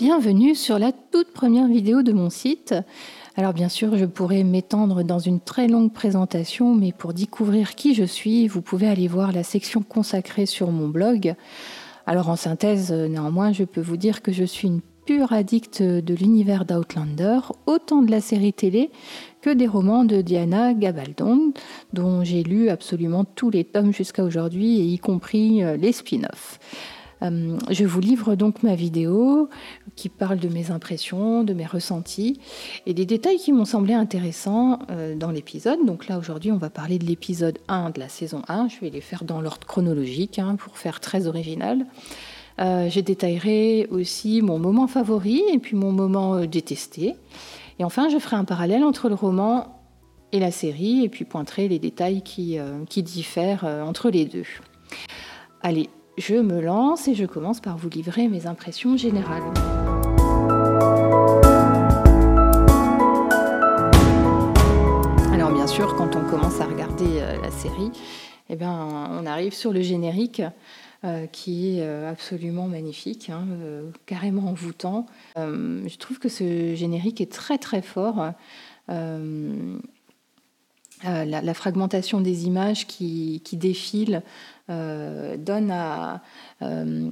bienvenue sur la toute première vidéo de mon site. Alors bien sûr, je pourrais m'étendre dans une très longue présentation, mais pour découvrir qui je suis, vous pouvez aller voir la section consacrée sur mon blog. Alors en synthèse, néanmoins, je peux vous dire que je suis une pure addicte de l'univers d'Outlander, autant de la série télé que des romans de Diana Gabaldon, dont j'ai lu absolument tous les tomes jusqu'à aujourd'hui, y compris euh, les spin-offs. Euh, je vous livre donc ma vidéo qui parle de mes impressions, de mes ressentis et des détails qui m'ont semblé intéressants euh, dans l'épisode. Donc là aujourd'hui on va parler de l'épisode 1 de la saison 1. Je vais les faire dans l'ordre chronologique hein, pour faire très original. Euh, je détaillerai aussi mon moment favori et puis mon moment détesté. Et enfin je ferai un parallèle entre le roman et la série et puis pointerai les détails qui, qui diffèrent entre les deux. Allez, je me lance et je commence par vous livrer mes impressions générales. Alors bien sûr, quand on commence à regarder euh, la série, eh bien, on arrive sur le générique euh, qui est euh, absolument magnifique, hein, carrément envoûtant. je trouve que ce générique est très très fort. La, fragmentation des images qui, qui défilent euh, donne, à, euh,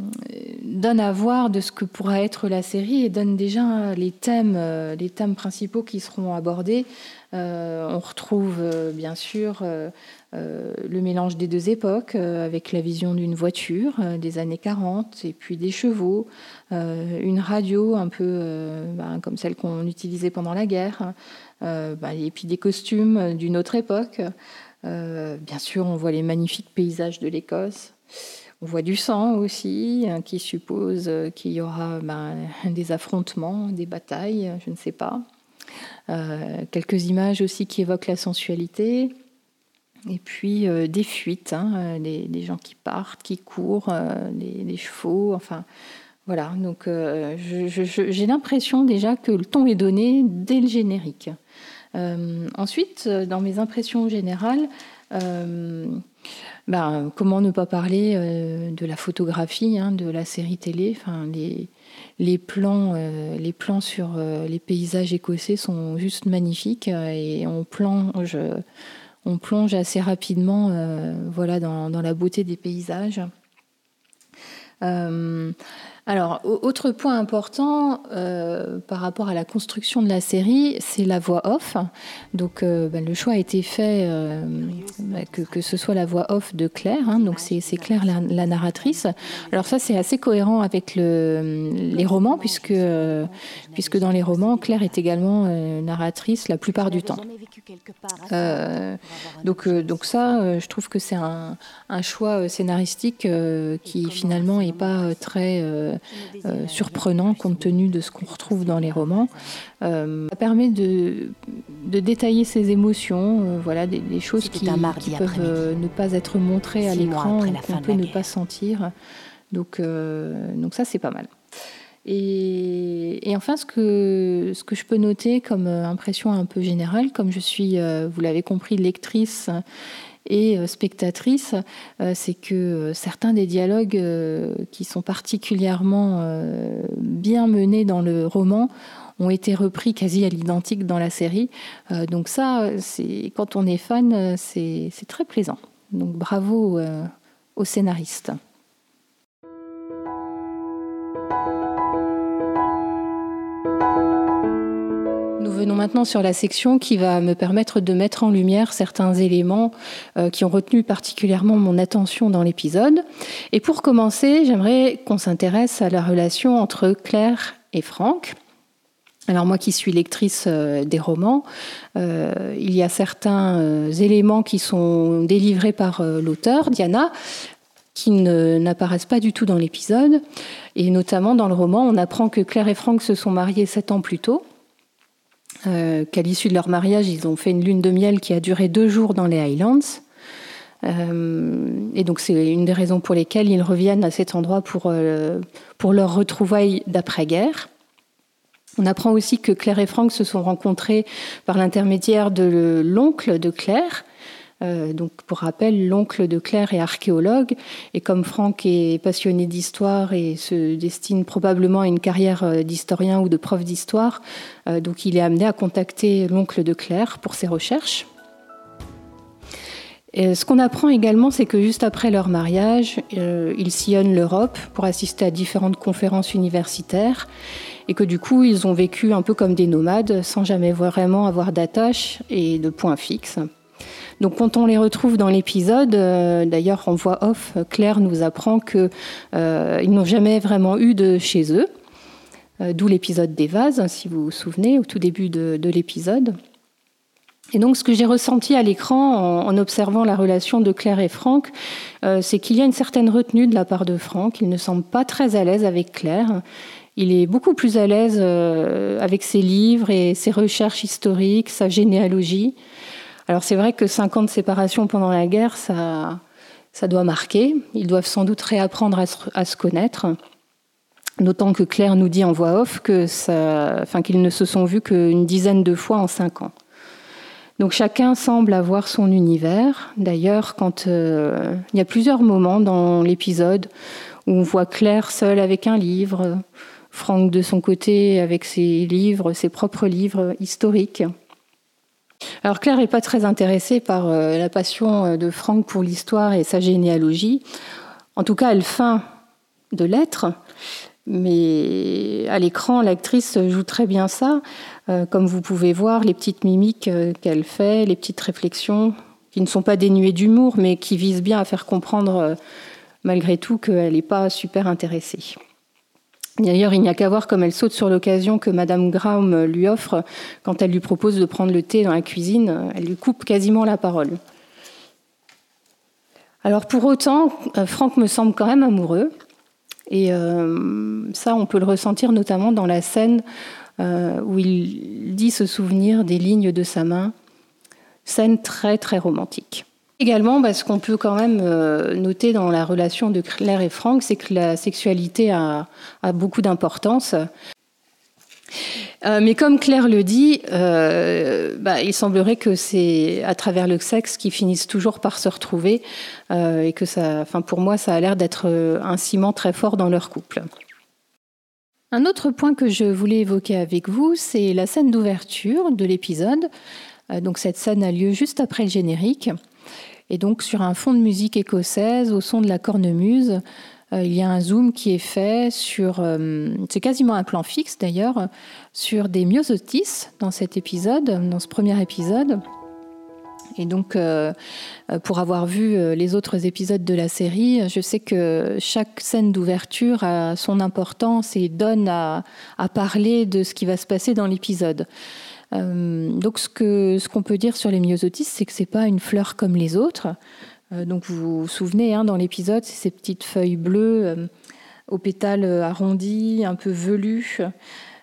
donne à voir de ce que pourra être la série et donne déjà les thèmes, euh, principaux qui seront abordés. on retrouve bien sûr le mélange des deux époques avec la vision d'une voiture des années 40 et puis des chevaux, une radio un peu ben, comme celle qu'on utilisait pendant la guerre, ben, et puis des costumes d'une autre époque. Euh, bien sûr, on voit les magnifiques paysages de l'Écosse. On voit du sang aussi, hein, qui suppose euh, qu'il y aura ben, des affrontements, des batailles, je ne sais pas. Euh, quelques images aussi qui évoquent la sensualité. Et puis des fuites, hein, les, gens qui partent, qui courent, les, chevaux, enfin voilà. Donc j'ai l'impression déjà que le ton est donné dès le générique. Euh, ensuite, euh, dans mes impressions générales, euh, ben, comment ne pas parler de la photographie hein, de la série télé? Enfin, les, plans, les plans sur les paysages écossais sont juste magnifiques et on plonge, on plonge assez rapidement voilà, dans, la beauté des paysages. Alors, autre point important euh, par rapport à la construction de la série, c'est la voix off. Donc, euh, bah, le choix a été fait euh, bah, que, ce soit la voix off de Claire. Hein. donc, c'est Claire la, narratrice. Alors, ça, c'est assez cohérent avec les romans, puisque, puisque dans les romans, Claire est également narratrice la plupart du temps. donc, donc, ça, je trouve que c'est un, choix scénaristique qui finalement n'est pas très surprenant compte tenu de ce qu'on retrouve dans les romans. Euh, ça permet de, de, détailler ses émotions, euh, voilà, des, choses qui, qui peuvent ne pas être montrées à l'écran qu'on peut ne pas sentir. Donc, donc ça, c'est pas mal. Et, et, enfin, ce que, ce que je peux noter comme impression un peu générale, comme je suis, vous l'avez compris, lectrice et euh, spectatrice, euh, c'est que euh, certains des dialogues qui sont particulièrement bien menés dans le roman ont été repris quasi à l'identique dans la série. donc ça, quand on est fan, c'est très plaisant. Donc bravo aux scénaristes. Venons maintenant sur la section qui va me permettre de mettre en lumière certains éléments euh, qui ont retenu particulièrement mon attention dans l'épisode. Et pour commencer, j'aimerais qu'on s'intéresse à la relation entre Claire et Franck. Alors moi qui suis lectrice euh, des romans, euh, il y a certains éléments qui sont délivrés par l'auteur, Diana, qui n'apparaissent pas du tout dans l'épisode. Et notamment dans le roman, on apprend que Claire et Franck se sont mariés sept ans plus tôt. Euh, qu'à l'issue de leur mariage, ils ont fait une lune de miel qui a duré deux jours dans les Highlands. Euh, et donc c'est une des raisons pour lesquelles ils reviennent à cet endroit pour, euh, pour leur retrouvaille d'après-guerre. On apprend aussi que Claire et Franck se sont rencontrés par l'intermédiaire de l'oncle de Claire, Euh, donc, pour rappel, l'oncle de Claire est archéologue, et comme Franck est passionné d'histoire et se destine probablement à une carrière euh, d'historien ou de prof d'histoire, euh, donc il est amené à contacter l'oncle de Claire pour ses recherches. Ce qu'on apprend également, c'est que juste après leur mariage, ils sillonnent l'Europe pour assister à différentes conférences universitaires et que du coup, ils ont vécu un peu comme des nomades sans jamais vraiment avoir d'attache et de points fixes. Donc quand on les retrouve dans l'épisode, euh, d'ailleurs en voix off, Claire nous apprend qu'ils euh, n'ont jamais vraiment eu de chez eux, euh, d'où l'épisode des vases, si vous vous souvenez, au tout début de, l'épisode. Et donc ce que j'ai ressenti à l'écran en, observant la relation de Claire et Franck, c'est qu'il y a une certaine retenue de la part de Franck. Il ne semble pas très à l'aise avec Claire. Il est beaucoup plus à l'aise avec ses livres et ses recherches historiques, sa généalogie. Alors c'est vrai que cinq ans de séparation pendant la guerre, ça, ça doit marquer. Ils doivent sans doute réapprendre à se, connaître. D'autant que Claire nous dit en voix off que enfin, qu'ils ne se sont vus qu'une dizaine de fois en cinq ans. Donc chacun semble avoir son univers. D'ailleurs, quand euh, il y a plusieurs moments dans l'épisode où on voit Claire seule avec un livre, Franck de son côté avec ses livres, ses propres livres historiques. Alors Claire n'est pas très intéressée par euh, la passion euh, de Franck pour l'histoire et sa généalogie. En tout cas, elle feint de l'être, mais à l'écran, l'actrice joue très bien ça. Euh, comme vous pouvez voir, les petites mimiques qu'elle fait, les petites réflexions, qui ne sont pas dénuées d'humour, mais qui visent bien à faire comprendre malgré tout qu'elle n'est pas super intéressée. D'ailleurs, il n'y a qu'à voir comme elle saute sur l'occasion que Madame Graum lui offre quand elle lui propose de prendre le thé dans la cuisine. Elle lui coupe quasiment la parole. Alors pour autant, euh, Franck me semble quand même amoureux. Et euh, ça, on peut le ressentir notamment dans la scène euh, où il dit se souvenir des lignes de sa main. Scène très très romantique. Également, bah, ce qu'on peut quand même euh, noter dans la relation de Claire et Franck, c'est que la sexualité a, beaucoup d'importance. Euh, mais comme Claire le dit, euh, bah, il semblerait que c'est à travers le sexe qu'ils finissent toujours par se retrouver et que ça, enfin pour moi, ça a l'air d'être un ciment très fort dans leur couple. Un autre point que je voulais évoquer avec vous, c'est la scène d'ouverture de l'épisode. donc cette scène a lieu juste après le générique. Et donc sur un fond de musique écossaise, au son de la cornemuse, euh, il y a un zoom qui est fait sur, euh, c'est quasiment un plan fixe d'ailleurs, sur des myosotis dans cet épisode, dans ce premier épisode. Et donc, euh, pour avoir vu les autres épisodes de la série, je sais que chaque scène d'ouverture a son importance et donne à, à, parler de ce qui va se passer dans l'épisode. Euh, donc ce qu'on peut dire sur les myosotis, c'est que c'est pas une fleur comme les autres. Euh, donc vous vous souvenez, hein, dans l'épisode, c'est ces petites feuilles bleues euh, aux pétales arrondis, un peu velus.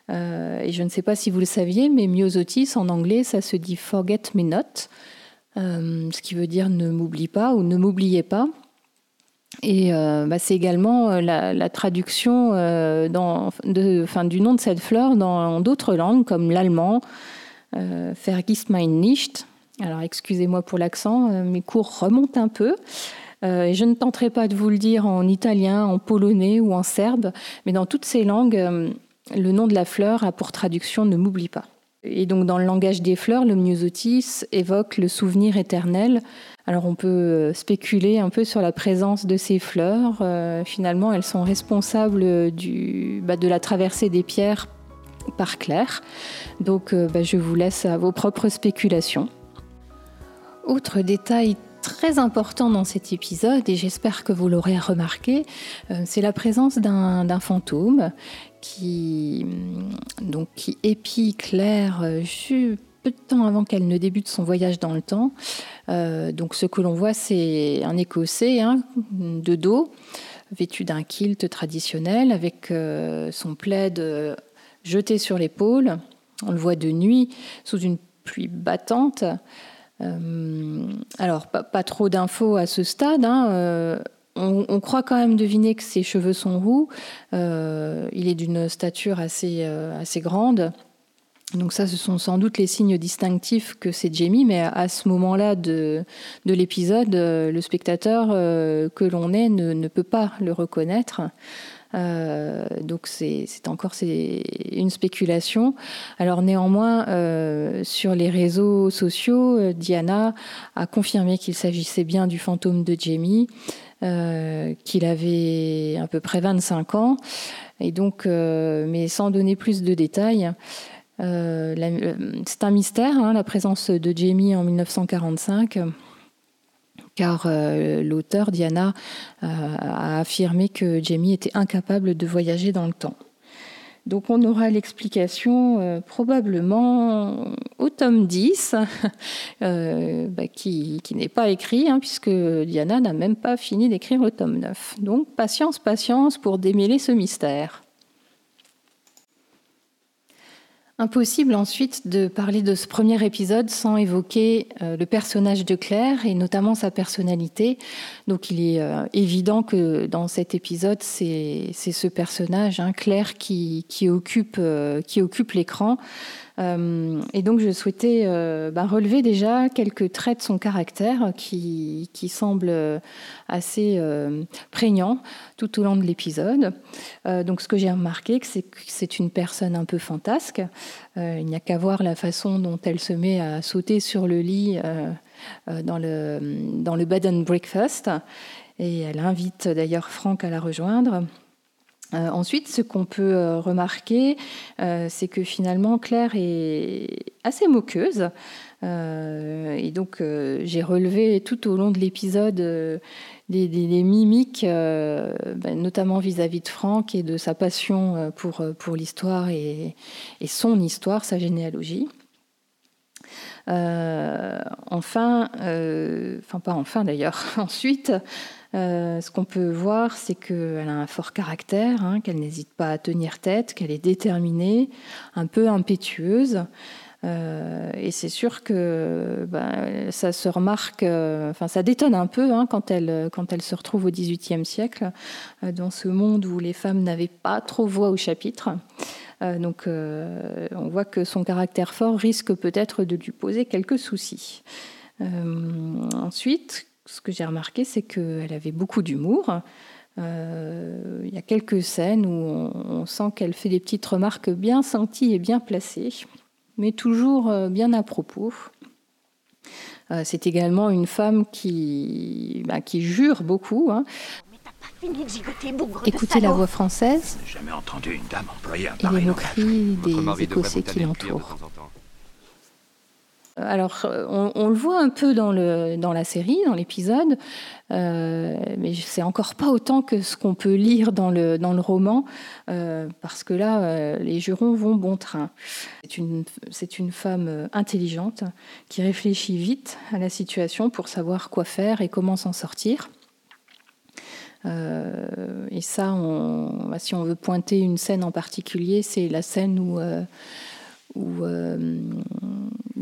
et je ne sais pas si vous le saviez, mais myosotis en anglais, ça se dit forget me not, ce qui veut dire ne m'oublie pas ou ne m'oubliez pas. Et bah, c'est également la, traduction du nom de cette fleur dans d'autres langues comme l'allemand, Vergiss mein nicht. Alors excusez-moi pour l'accent, euh, mes cours remontent un peu. Euh, je ne tenterai pas de vous le dire en italien, en polonais ou en serbe, mais dans toutes ces langues, le nom de la fleur a pour traduction ne m'oublie pas. Et donc dans le langage des fleurs, le myosotis évoque le souvenir éternel. Alors on peut spéculer un peu sur la présence de ces fleurs. finalement, elles sont responsables du, bah, de la traversée des pierres par Claire. Donc euh, bah, je vous laisse à vos propres spéculations. Autre détail très important dans cet épisode, et j'espère que vous l'aurez remarqué, euh, c'est la présence d'un fantôme qui, mm, donc, qui épie Claire euh, peu de temps avant qu'elle ne débute son voyage dans le temps. donc ce que l'on voit, c'est un Écossais hein, de dos, vêtu d'un kilt traditionnel, avec son plaid jeté sur l'épaule. On le voit de nuit sous une pluie battante. Euh, alors, pas, trop d'infos à ce stade. Hein. Euh, on, croit quand même deviner que ses cheveux sont roux. Euh, il est d'une stature assez, assez grande. Donc ça, ce sont sans doute les signes distinctifs que c'est Jamie, mais à ce moment-là de, de l'épisode, le spectateur que l'on est ne, ne, peut pas le reconnaître. Euh, donc c'est encore une spéculation. Alors néanmoins, euh, sur les réseaux sociaux, euh, Diana a confirmé qu'il s'agissait bien du fantôme de Jamie, qu'il avait à peu près 25 ans, et donc, mais sans donner plus de détails. c'est un mystère, hein, la présence de Jamie en 1945 car euh, l'auteur, Diana, euh, a affirmé que Jamie était incapable de voyager dans le temps. Donc on aura l'explication euh, probablement au tome 10, bah, qui, n'est pas écrit, hein, puisque Diana n'a même pas fini d'écrire le tome 9. Donc patience, patience pour démêler ce mystère. Impossible ensuite de parler de ce premier épisode sans évoquer euh, le personnage de Claire et notamment sa personnalité. Donc il est euh, évident que dans cet épisode, c'est ce personnage, hein, Claire, qui, euh, qui occupe l'écran. Euh, et donc, je souhaitais euh, bah, relever déjà quelques traits de son caractère qui, qui semblent assez euh, prégnants tout au long de l'épisode. donc, ce que j'ai remarqué, c'est que c'est une personne un peu fantasque. il n'y a qu'à voir la façon dont elle se met à sauter sur le lit dans, le, dans le bed and breakfast. Et elle invite d'ailleurs Franck à la rejoindre. Euh, ensuite, ce qu'on peut euh, remarquer, euh, c'est que finalement Claire est assez moqueuse. et donc, j'ai relevé tout au long de l'épisode des, mimiques, ben, notamment vis-à-vis de Franck et de sa passion pour, pour l'histoire et, et, son histoire, sa généalogie. enfin, enfin pas enfin d'ailleurs, ensuite, euh, ce qu'on peut voir, c'est qu'elle a un fort caractère, hein, qu'elle n'hésite pas à tenir tête, qu'elle est déterminée, un peu impétueuse. Euh, et c'est sûr que ben, ça se remarque, euh, enfin ça détonne un peu hein, quand, elle, quand elle se retrouve au XVIIIe siècle, dans ce monde où les femmes n'avaient pas trop voix au chapitre. donc on voit que son caractère fort risque peut-être de lui poser quelques soucis. ensuite, ce que j'ai remarqué, c'est qu'elle avait beaucoup d'humour. Euh, il y a quelques scènes où on, sent qu'elle fait des petites remarques bien senties et bien placées, mais toujours euh, bien à propos. Euh, c'est également une femme qui, bah, qui jure beaucoup. Hein. Écoutez la voix française jamais entendu une dame et les moqueries des Écossais qui l'entourent. Alors, euh, on, le voit un peu dans, la série, dans l'épisode, euh, mais c'est encore pas autant que ce qu'on peut lire dans le, roman, euh, parce que là, les jurons vont bon train. C'est une, femme intelligente qui réfléchit vite à la situation pour savoir quoi faire et comment s'en sortir. et ça, on, si on veut pointer une scène en particulier, c'est la scène où euh,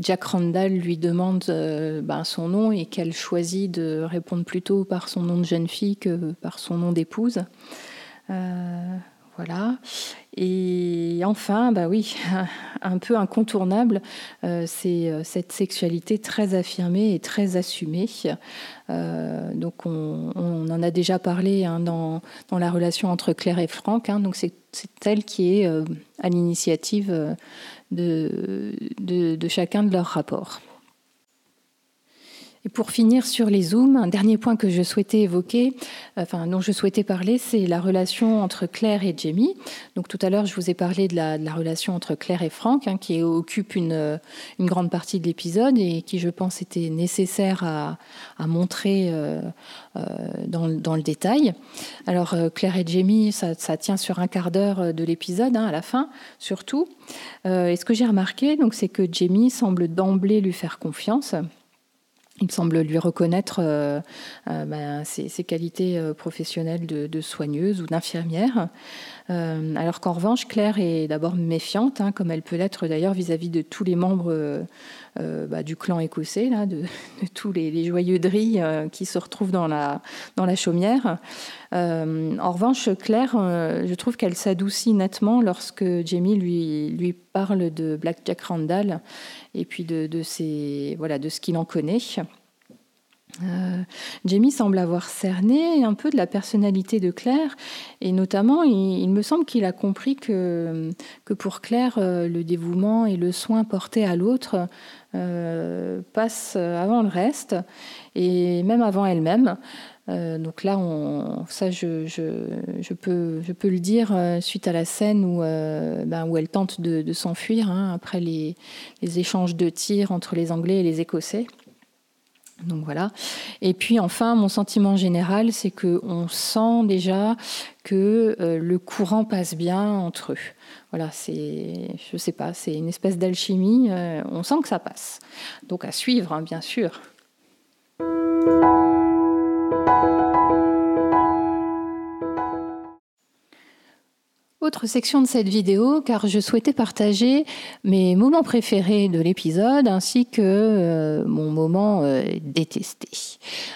Jack Randall lui demande euh, ben, son nom et qu'elle choisit de répondre plutôt par son nom de jeune fille que par son nom d'épouse. Euh, voilà. Et enfin, bah oui, un peu incontournable, c'est cette sexualité très affirmée et très assumée. donc on, en a déjà parlé hein, dans, la relation entre Claire et Franck. Hein. donc c'est elle qui est à l'initiative de, chacun de leurs rapports. Et pour finir sur les zooms, un dernier point que je souhaitais évoquer, enfin dont je souhaitais parler, c'est la relation entre Claire et Jamie. Donc tout à l'heure, je vous ai parlé de la, relation entre Claire et Franck, hein, qui occupe une, grande partie de l'épisode et qui, je pense, était nécessaire à, montrer euh, euh, dans, le détail. Alors euh, Claire et Jamie, ça, ça, tient sur un quart d'heure de l'épisode, hein, à la fin, surtout. et ce que j'ai remarqué, donc, c'est que Jamie semble d'emblée lui faire confiance. Il semble lui reconnaître euh, euh, ben, ses, qualités euh, professionnelles de, soigneuse ou d'infirmière, alors qu'en revanche, Claire est d'abord méfiante, hein, comme elle peut l'être d'ailleurs vis-à-vis de tous les membres bah, du clan écossais, de, tous les, joyeux drilles qui se retrouvent dans la, chaumière. en revanche, Claire, je trouve qu'elle s'adoucit nettement lorsque Jamie lui, parle de Black Jack Randall et puis de, voilà, de ce qu'il en connaît. Euh, Jamie semble avoir cerné un peu de la personnalité de Claire et notamment il, me semble qu'il a compris que, pour Claire euh, le dévouement et le soin porté à l'autre euh, passent avant le reste et même avant elle-même. donc là, ça, je, peux, je peux le dire suite à la scène où, ben, elle tente de, s'enfuir hein, après les, les échanges de tirs entre les Anglais et les Écossais. Donc voilà. Et puis enfin, mon sentiment général, c'est que on sent déjà que euh, le courant passe bien entre eux. Voilà, c'est, je sais pas, c'est une espèce d'alchimie. Euh, on sent que ça passe. Donc à suivre, hein, bien sûr. Autre section de cette vidéo, car je souhaitais partager mes moments préférés de l'épisode ainsi que euh, mon moment euh, détesté.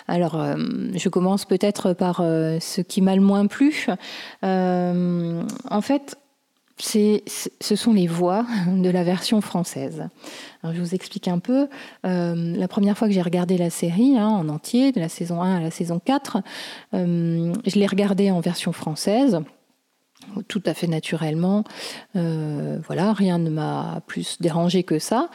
Alors, euh, je commence peut-être par ce qui m'a le moins plu. en fait, c'est, ce sont les voix de la version française. Alors, je vous explique un peu. la première fois que j'ai regardé la série hein, en entier, de la saison 1 à la saison 4, je l'ai regardée en version française tout à fait naturellement. Euh, voilà, rien ne m'a plus dérangé que ça.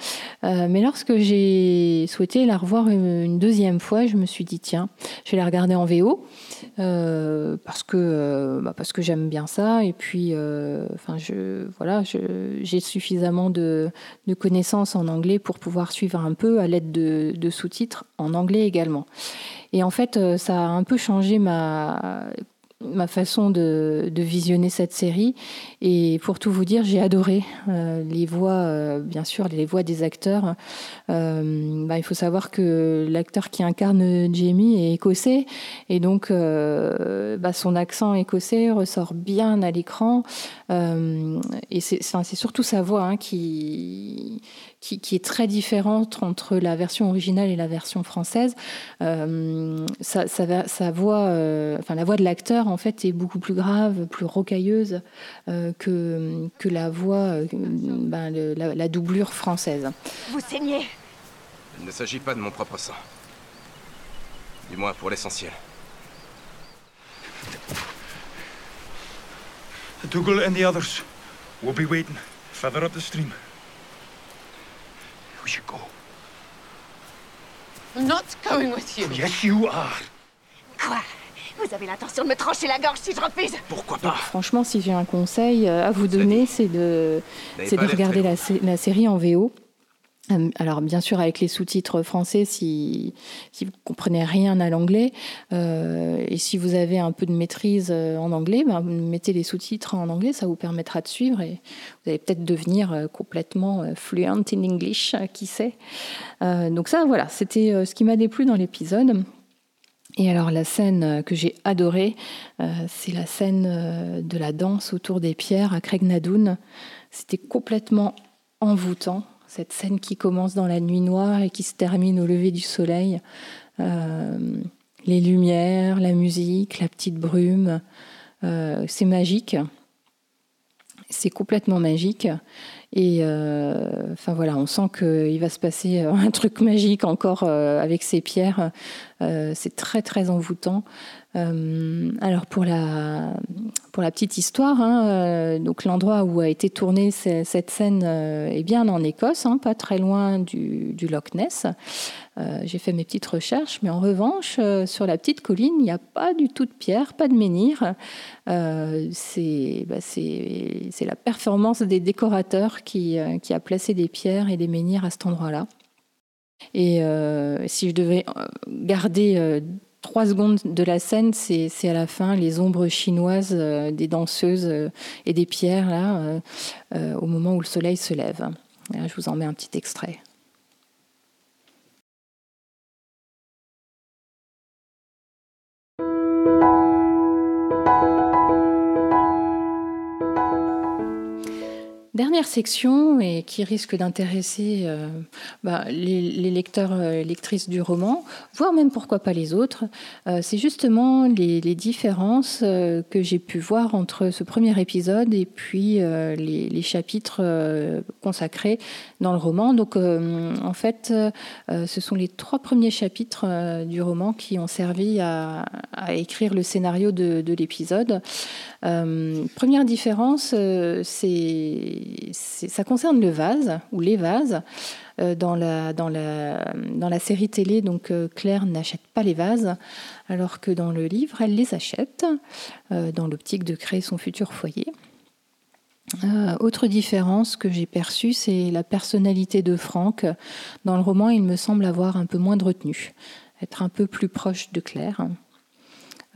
Euh, mais lorsque j'ai souhaité la revoir une, deuxième fois, je me suis dit tiens, je vais la regarder en VO euh, parce que bah, que j'aime bien ça et puis enfin je voilà j'ai suffisamment de, connaissances en anglais pour pouvoir suivre un peu à l'aide de, de sous-titres en anglais également. Et en fait, ça a un peu changé ma ma façon de, visionner cette série. Et pour tout vous dire, j'ai adoré euh, les voix, euh, bien sûr, les voix des acteurs. Euh, bah, il faut savoir que l'acteur qui incarne Jamie est écossais. Et donc, bah, son accent écossais ressort bien à l'écran. Et c'est surtout sa voix hein, qui qui, est très différente entre la version originale et la version française. Euh, sa, voix, euh, enfin la voix de l'acteur en fait est beaucoup plus grave, plus rocailleuse euh, que, que la voix, ben, la, doublure française. Vous saignez Il ne s'agit pas de mon propre sang. Du moins pour l'essentiel. Dougal and the others will be waiting further up the stream. We should go. I'm not going with you. Yes, you are. Quoi? Vous avez l'intention de me trancher la gorge si je refuse? Pourquoi pas? Franchement, si j'ai un conseil à vous donner, c'est de, c'est de regarder la, la, série en VO. Euh, alors bien sûr avec les sous-titres français si, vous comprenez rien à l'anglais euh, et si vous avez un peu de maîtrise euh, en anglais, ben, mettez les sous-titres en anglais, ça vous permettra de suivre et vous allez peut-être devenir complètement fluent in English, qui sait. donc ça voilà, c'était ce qui m'a déplu dans l'épisode. Et alors la scène que j'ai adorée, c'est la scène de la danse autour des pierres à Craignadoon. C'était complètement envoûtant cette scène qui commence dans la nuit noire et qui se termine au lever du soleil. Euh, les lumières, la musique, la petite brume, euh, c'est magique. C'est complètement magique. Et euh, on sent qu'il va se passer un truc magique encore avec ces pierres. C'est très très envoûtant. Euh, alors pour la, pour la petite histoire, hein, euh, donc l'endroit où a été tournée cette scène euh, est bien en Écosse, hein, pas très loin du, du Loch Ness. J'ai fait mes petites recherches, mais en revanche, sur la petite colline, il n'y a pas du tout de pierre, pas de menhir. C'est bah, la performance des décorateurs qui, qui a placé des pierres et des menhirs à cet endroit-là. Et si je devais garder trois secondes de la scène, c'est à la fin les ombres chinoises euh, des danseuses euh, et des pierres, là, euh, au moment où le soleil se lève. je vous en mets un petit extrait. Section, et qui risque d'intéresser euh, bah, les, lecteurs et lectrices du roman, voire même pourquoi pas les autres, euh, c'est justement les, différences euh, que j'ai pu voir entre ce premier épisode et puis les, chapitres consacrés dans le roman. Donc en fait, ce sont les trois premiers chapitres du roman qui ont servi à, écrire le scénario de l'épisode. première différence, c'est ça concerne le vase ou les vases. Euh, dans, la, série télé, donc euh, Claire n'achète pas les vases, alors que dans le livre, elle les achète, euh, dans l'optique de créer son futur foyer. autre différence que j'ai perçue, c'est la personnalité de Franck. Dans le roman, il me semble avoir un peu moins de retenue, être un peu plus proche de Claire.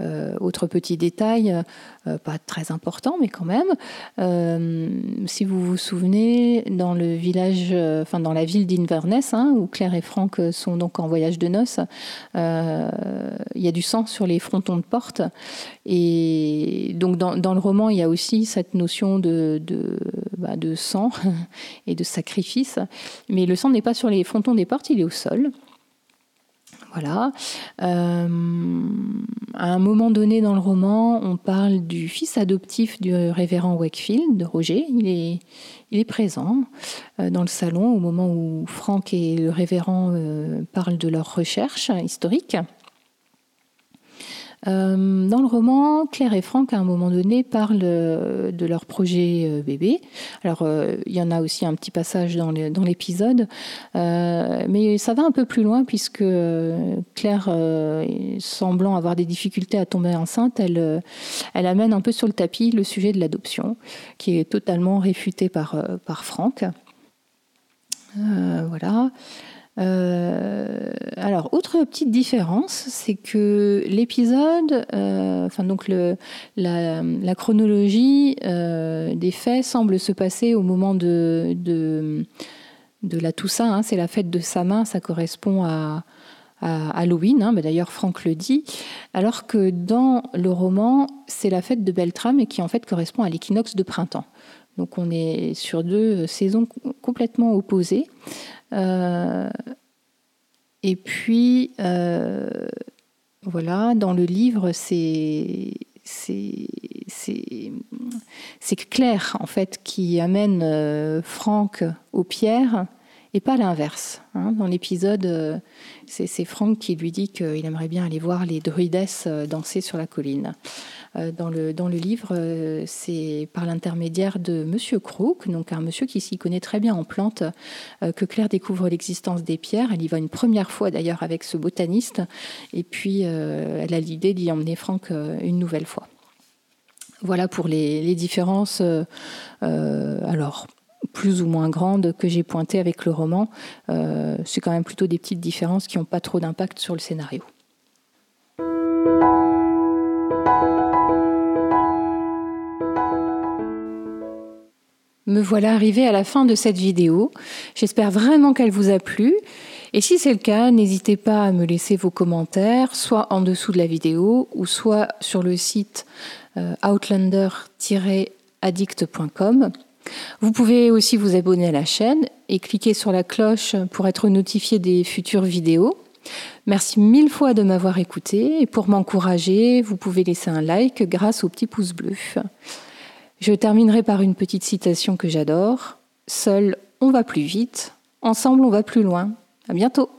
Euh, autre petit détail, euh, pas très important, mais quand même, euh, si vous vous souvenez, dans le village, enfin dans la ville d'Inverness, hein, où Claire et Franck sont donc en voyage de noces, il y a du sang sur les frontons de porte. Et donc dans, le roman, il y a aussi cette notion de, de, bah, de sang et de sacrifice. Mais le sang n'est pas sur les frontons des portes, il est au sol. Voilà. Euh, à un moment donné dans le roman, on parle du fils adoptif du révérend Wakefield, de Roger. Il est, présent euh, dans le salon au moment où Franck et le révérend euh, parlent de leurs recherches historiques. Euh, dans le roman, Claire et Franck, à un moment donné, parlent euh, de leur projet euh, bébé. Alors, il y en a aussi un petit passage dans l'épisode, mais ça va un peu plus loin puisque Claire, semblant avoir des difficultés à tomber enceinte, elle, amène un peu sur le tapis le sujet de l'adoption, qui est totalement réfuté par, par Franck. voilà. Euh, alors, autre petite différence, c'est que l'épisode, euh, enfin donc la, chronologie euh, des faits semble se passer au moment de, de, la Toussaint. Hein, c'est la fête de sa main, ça correspond à, Halloween. Hein, D'ailleurs, Franck le dit. Alors que dans le roman, c'est la fête de Beltrame et qui en fait correspond à l'équinoxe de printemps. Donc on est sur deux saisons complètement opposées. Euh, et puis, euh, voilà, dans le livre, c'est c'est Claire en fait qui amène euh, Franck aux pierres et pas l'inverse. Hein. Dans l'épisode, c'est Franck qui lui dit qu'il aimerait bien aller voir les druidesses danser sur la colline. Euh, dans le, dans le livre, euh, c'est par l'intermédiaire de Monsieur Crook, donc un monsieur qui s'y connaît très bien en plantes, euh, que Claire découvre l'existence des pierres. Elle y va une première fois d'ailleurs avec ce botaniste, et puis elle a l'idée d'y emmener Franck une nouvelle fois. Voilà pour les, les différences. alors, plus ou moins grandes que j'ai pointées avec le roman. c'est quand même plutôt des petites différences qui n'ont pas trop d'impact sur le scénario. Me voilà arrivé à la fin de cette vidéo. J'espère vraiment qu'elle vous a plu. Et si c'est le cas, n'hésitez pas à me laisser vos commentaires, soit en dessous de la vidéo, ou soit sur le site euh, outlander-addict.com. Vous pouvez aussi vous abonner à la chaîne et cliquer sur la cloche pour être notifié des futures vidéos. Merci mille fois de m'avoir écouté et pour m'encourager, vous pouvez laisser un like grâce au petit pouce bleu. Je terminerai par une petite citation que j'adore. Seul, on va plus vite. Ensemble, on va plus loin. À bientôt.